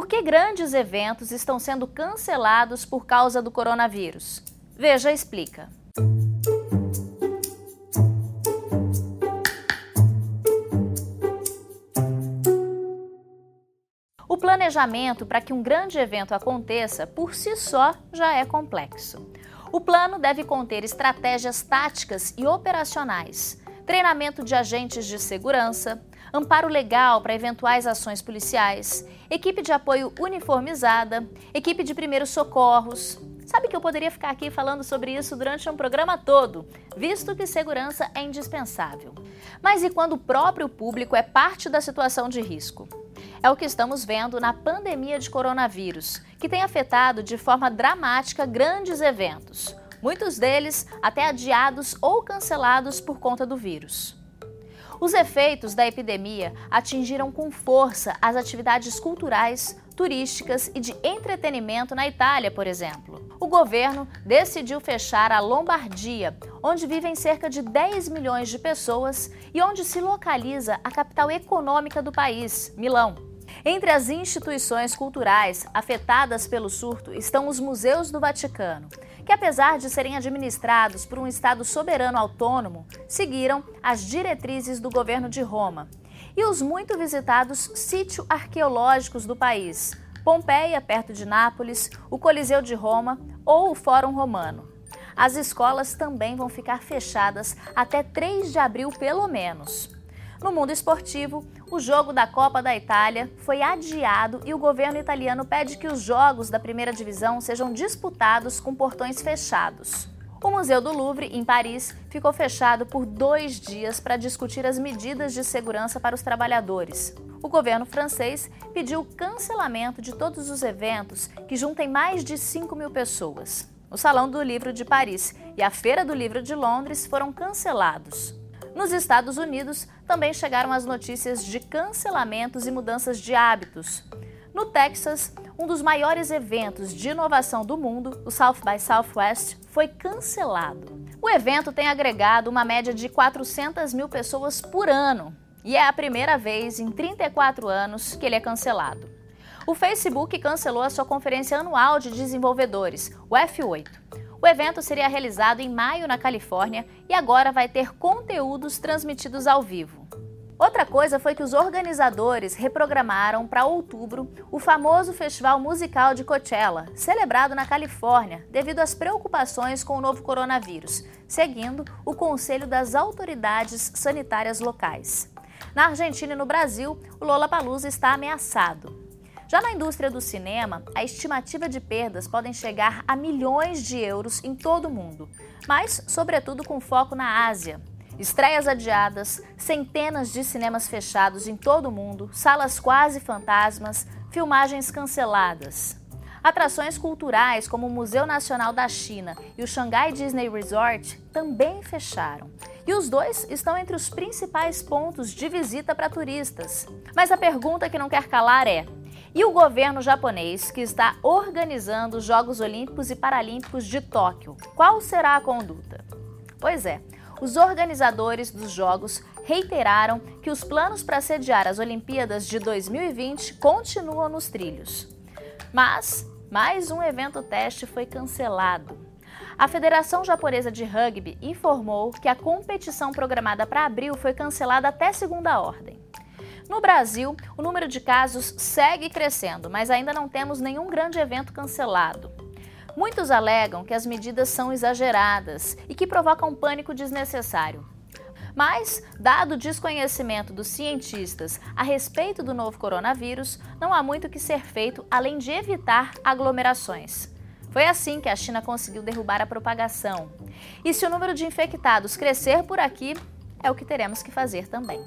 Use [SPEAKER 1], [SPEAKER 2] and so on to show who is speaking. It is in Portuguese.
[SPEAKER 1] Por que grandes eventos estão sendo cancelados por causa do coronavírus? Veja explica. O planejamento para que um grande evento aconteça por si só já é complexo. O plano deve conter estratégias táticas e operacionais, treinamento de agentes de segurança, amparo legal para eventuais ações policiais, equipe de apoio uniformizada, equipe de primeiros socorros. Sabe que eu poderia ficar aqui falando sobre isso durante um programa todo, visto que segurança é indispensável. Mas e quando o próprio público é parte da situação de risco? É o que estamos vendo na pandemia de coronavírus, que tem afetado de forma dramática grandes eventos, muitos deles até adiados ou cancelados por conta do vírus. Os efeitos da epidemia atingiram com força as atividades culturais, turísticas e de entretenimento na Itália, por exemplo. O governo decidiu fechar a Lombardia, onde vivem cerca de 10 milhões de pessoas e onde se localiza a capital econômica do país, Milão. Entre as instituições culturais afetadas pelo surto estão os museus do Vaticano, que apesar de serem administrados por um Estado soberano autônomo, seguiram as diretrizes do governo de Roma, e os muito visitados sítios arqueológicos do país, Pompeia, perto de Nápoles, o Coliseu de Roma ou o Fórum Romano. As escolas também vão ficar fechadas até 3 de abril, pelo menos. No mundo esportivo, o jogo da Copa da Itália foi adiado e o governo italiano pede que os jogos da primeira divisão sejam disputados com portões fechados. O Museu do Louvre, em Paris, ficou fechado por dois dias para discutir as medidas de segurança para os trabalhadores. O governo francês pediu o cancelamento de todos os eventos que juntem mais de 5 mil pessoas. O Salão do Livro de Paris e a Feira do Livro de Londres foram cancelados. Nos Estados Unidos, também chegaram as notícias de cancelamentos e mudanças de hábitos. No Texas, um dos maiores eventos de inovação do mundo, o South by Southwest, foi cancelado. O evento tem agregado uma média de 400 mil pessoas por ano e é a primeira vez em 34 anos que ele é cancelado. O Facebook cancelou a sua conferência anual de desenvolvedores, o F8. O evento seria realizado em maio na Califórnia e agora vai ter conteúdos transmitidos ao vivo. Outra coisa foi que os organizadores reprogramaram para outubro o famoso festival musical de Coachella, celebrado na Califórnia, devido às preocupações com o novo coronavírus, seguindo o conselho das autoridades sanitárias locais. Na Argentina e no Brasil, o Lollapalooza está ameaçado. Já na indústria do cinema, a estimativa de perdas podem chegar a milhões de euros em todo o mundo, mas, sobretudo, com foco na Ásia. Estreias adiadas, centenas de cinemas fechados em todo o mundo, salas quase fantasmas, filmagens canceladas. Atrações culturais como o Museu Nacional da China e o Shanghai Disney Resort também fecharam. E os dois estão entre os principais pontos de visita para turistas. Mas a pergunta que não quer calar é: e o governo japonês, que está organizando os Jogos Olímpicos e Paralímpicos de Tóquio. Qual será a conduta? Pois é, os organizadores dos Jogos reiteraram que os planos para sediar as Olimpíadas de 2020 continuam nos trilhos. Mas mais um evento teste foi cancelado. A Federação Japonesa de Rugby informou que a competição programada para abril foi cancelada até segunda ordem. No Brasil, o número de casos segue crescendo, mas ainda não temos nenhum grande evento cancelado. Muitos alegam que as medidas são exageradas e que provocam pânico desnecessário. Mas, dado o desconhecimento dos cientistas a respeito do novo coronavírus, não há muito que ser feito além de evitar aglomerações. Foi assim que a China conseguiu derrubar a propagação. E se o número de infectados crescer por aqui, é o que teremos que fazer também.